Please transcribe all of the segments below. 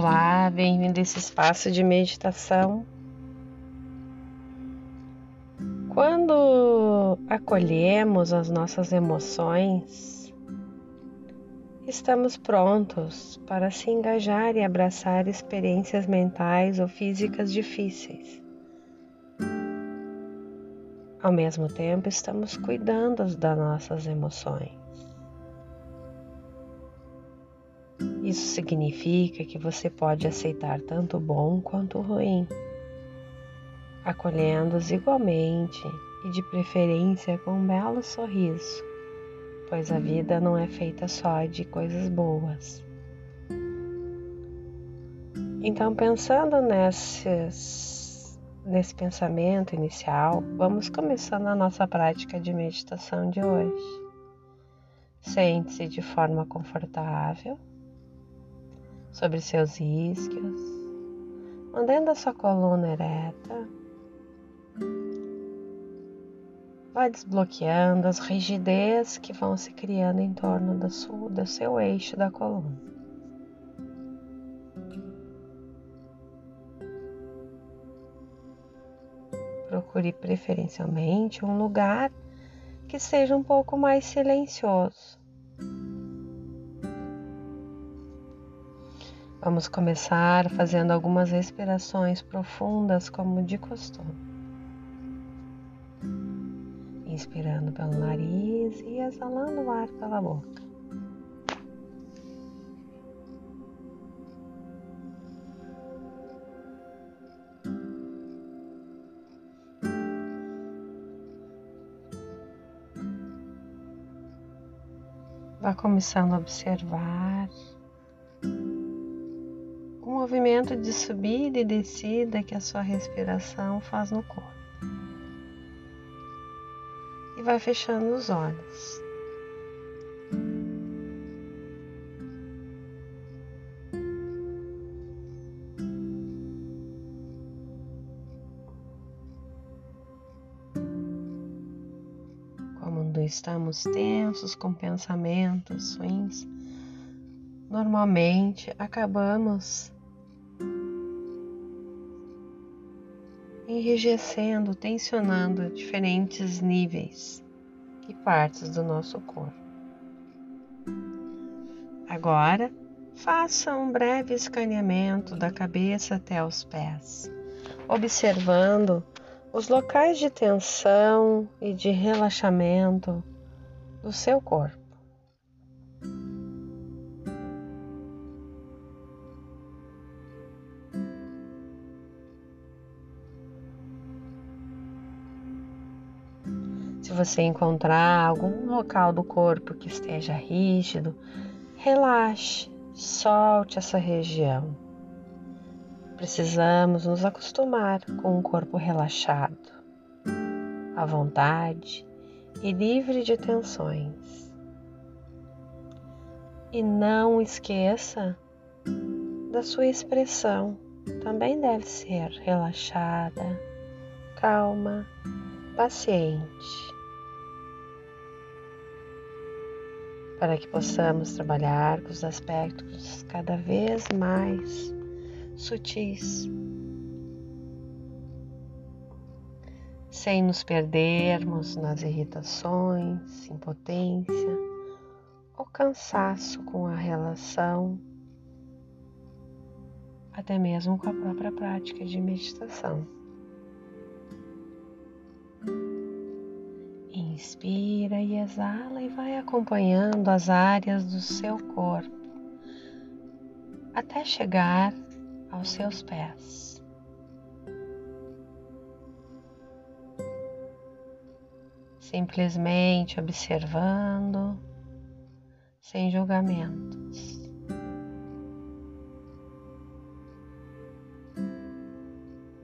Olá, bem-vindo a esse espaço de meditação. Quando acolhemos as nossas emoções, estamos prontos para se engajar e abraçar experiências mentais ou físicas difíceis. Ao mesmo tempo, estamos cuidando das nossas emoções. Isso significa que você pode aceitar tanto o bom quanto o ruim, acolhendo-os igualmente e de preferência com um belo sorriso, pois a vida não é feita só de coisas boas. Então, pensando nesse pensamento inicial, vamos começando a nossa prática de meditação de hoje. Sente-se de forma confortável sobre seus isquios, mantendo a sua coluna ereta. Vai desbloqueando as rigidez que vão se criando em torno do, seu, do seu eixo da coluna. Procure preferencialmente um lugar que seja um pouco mais silencioso. Vamos começar fazendo algumas respirações profundas, como de costume. Inspirando pelo nariz e exalando o ar pela boca. Vá começando a observar movimento de subida e descida que a sua respiração faz no corpo. E vai fechando os olhos. estamos tensos com pensamentos ruins, normalmente acabamos enrijecendo, tensionando diferentes níveis e partes do nosso corpo. Agora, faça um breve escaneamento da cabeça até os pés, observando os locais de tensão e de relaxamento do seu corpo. Se você encontrar algum local do corpo que esteja rígido, relaxe, solte essa região. Precisamos nos acostumar com um corpo relaxado, à vontade e livre de tensões. E não esqueça da sua expressão, também deve ser relaxada, calma, paciente. Para que possamos trabalhar com os aspectos cada vez mais sutis, sem nos perdermos nas irritações, impotência ou cansaço com a relação, até mesmo com a própria prática de meditação. Inspira e exala e vai acompanhando as áreas do seu corpo até chegar aos seus pés. Simplesmente observando, sem julgamentos.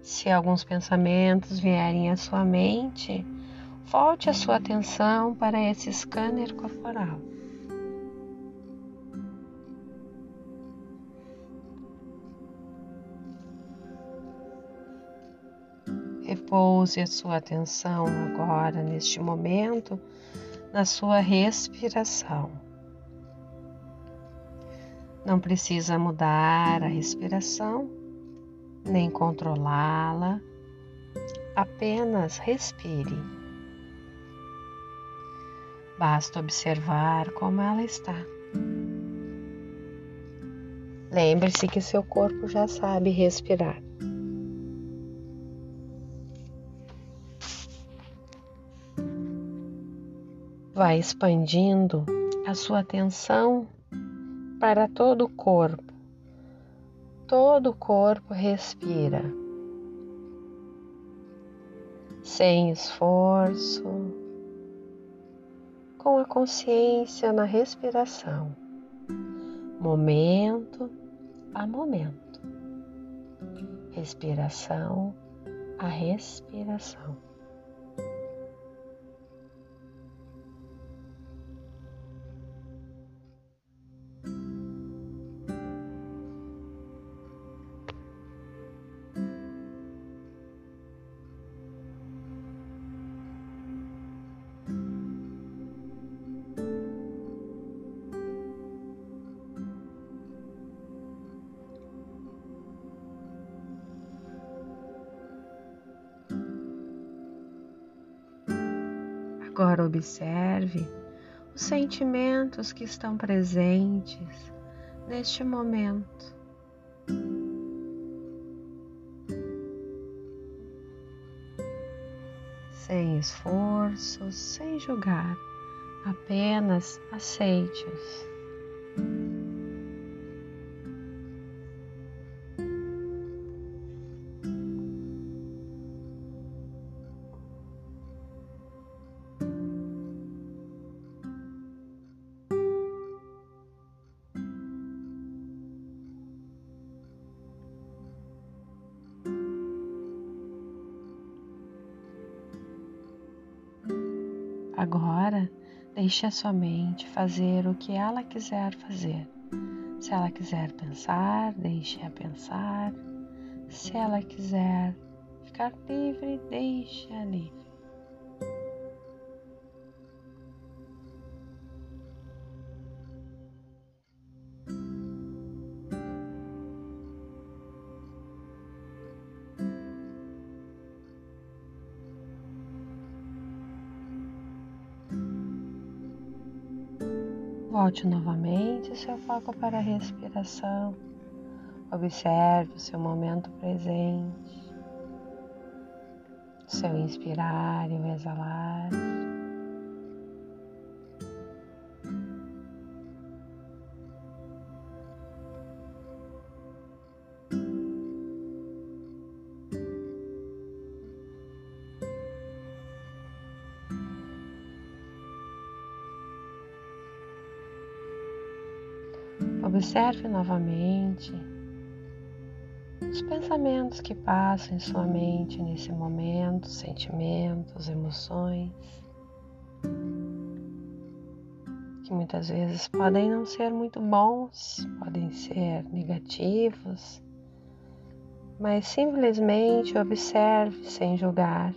Se alguns pensamentos vierem à sua mente, volte a sua atenção para esse scanner corporal. Repouse a sua atenção agora, neste momento, na sua respiração. Não precisa mudar a respiração, nem controlá-la, apenas respire. Basta observar como ela está. Lembre-se que seu corpo já sabe respirar. Vai expandindo a sua atenção para todo o corpo. Todo o corpo respira. Sem esforço, com a consciência na respiração, momento a momento, respiração a respiração. Agora observe os sentimentos que estão presentes neste momento. Sem esforço, sem julgar, apenas aceite-os. Agora, deixe a sua mente fazer o que ela quiser fazer. Se ela quiser pensar, deixe-a pensar. Se ela quiser ficar livre, deixe-a livre. Volte novamente seu foco para a respiração. Observe o seu momento presente, seu inspirar e o exalar. Observe novamente. Os pensamentos que passam em sua mente nesse momento, sentimentos, emoções, que muitas vezes podem não ser muito bons, podem ser negativos, mas simplesmente observe sem julgar,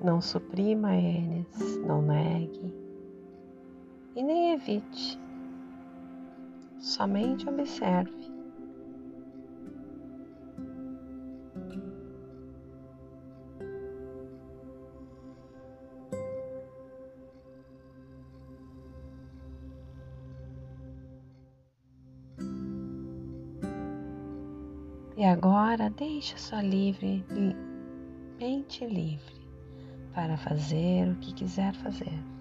não suprima eles, não negue e nem evite somente observe. E agora deixe sua livre, mente livre para fazer o que quiser fazer.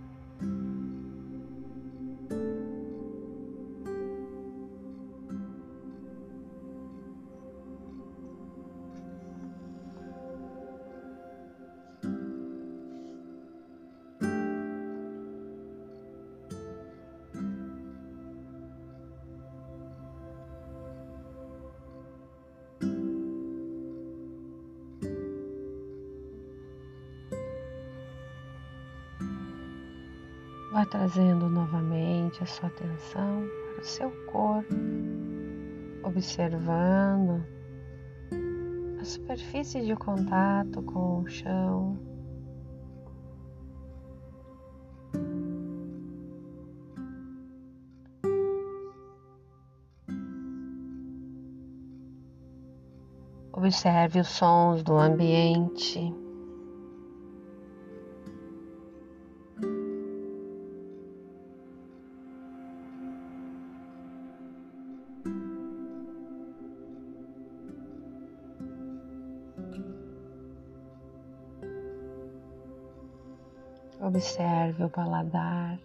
Vá trazendo novamente a sua atenção para o seu corpo, observando a superfície de contato com o chão. Observe os sons do ambiente. Observe o paladar,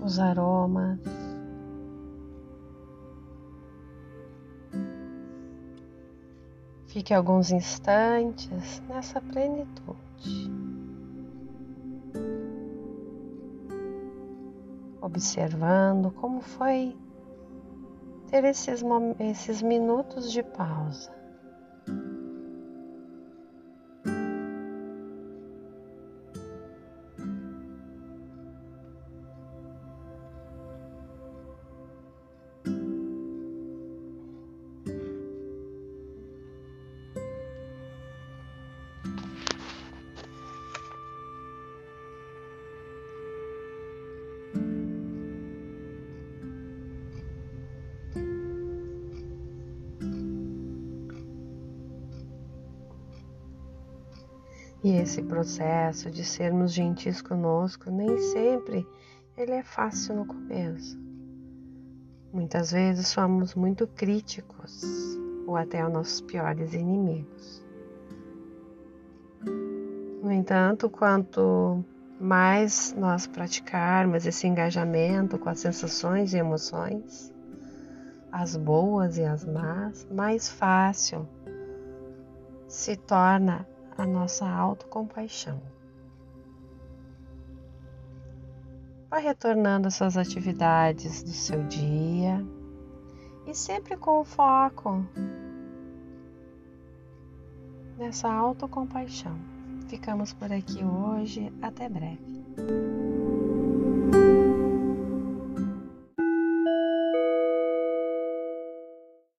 os aromas. Fique alguns instantes nessa plenitude. Observando como foi ter esses, esses minutos de pausa. E esse processo de sermos gentis conosco nem sempre ele é fácil no começo. Muitas vezes somos muito críticos ou até os nossos piores inimigos. No entanto, quanto mais nós praticarmos esse engajamento com as sensações e emoções, as boas e as más, mais fácil se torna a nossa autocompaixão. Vai retornando às suas atividades do seu dia e sempre com foco nessa autocompaixão. Ficamos por aqui hoje, até breve.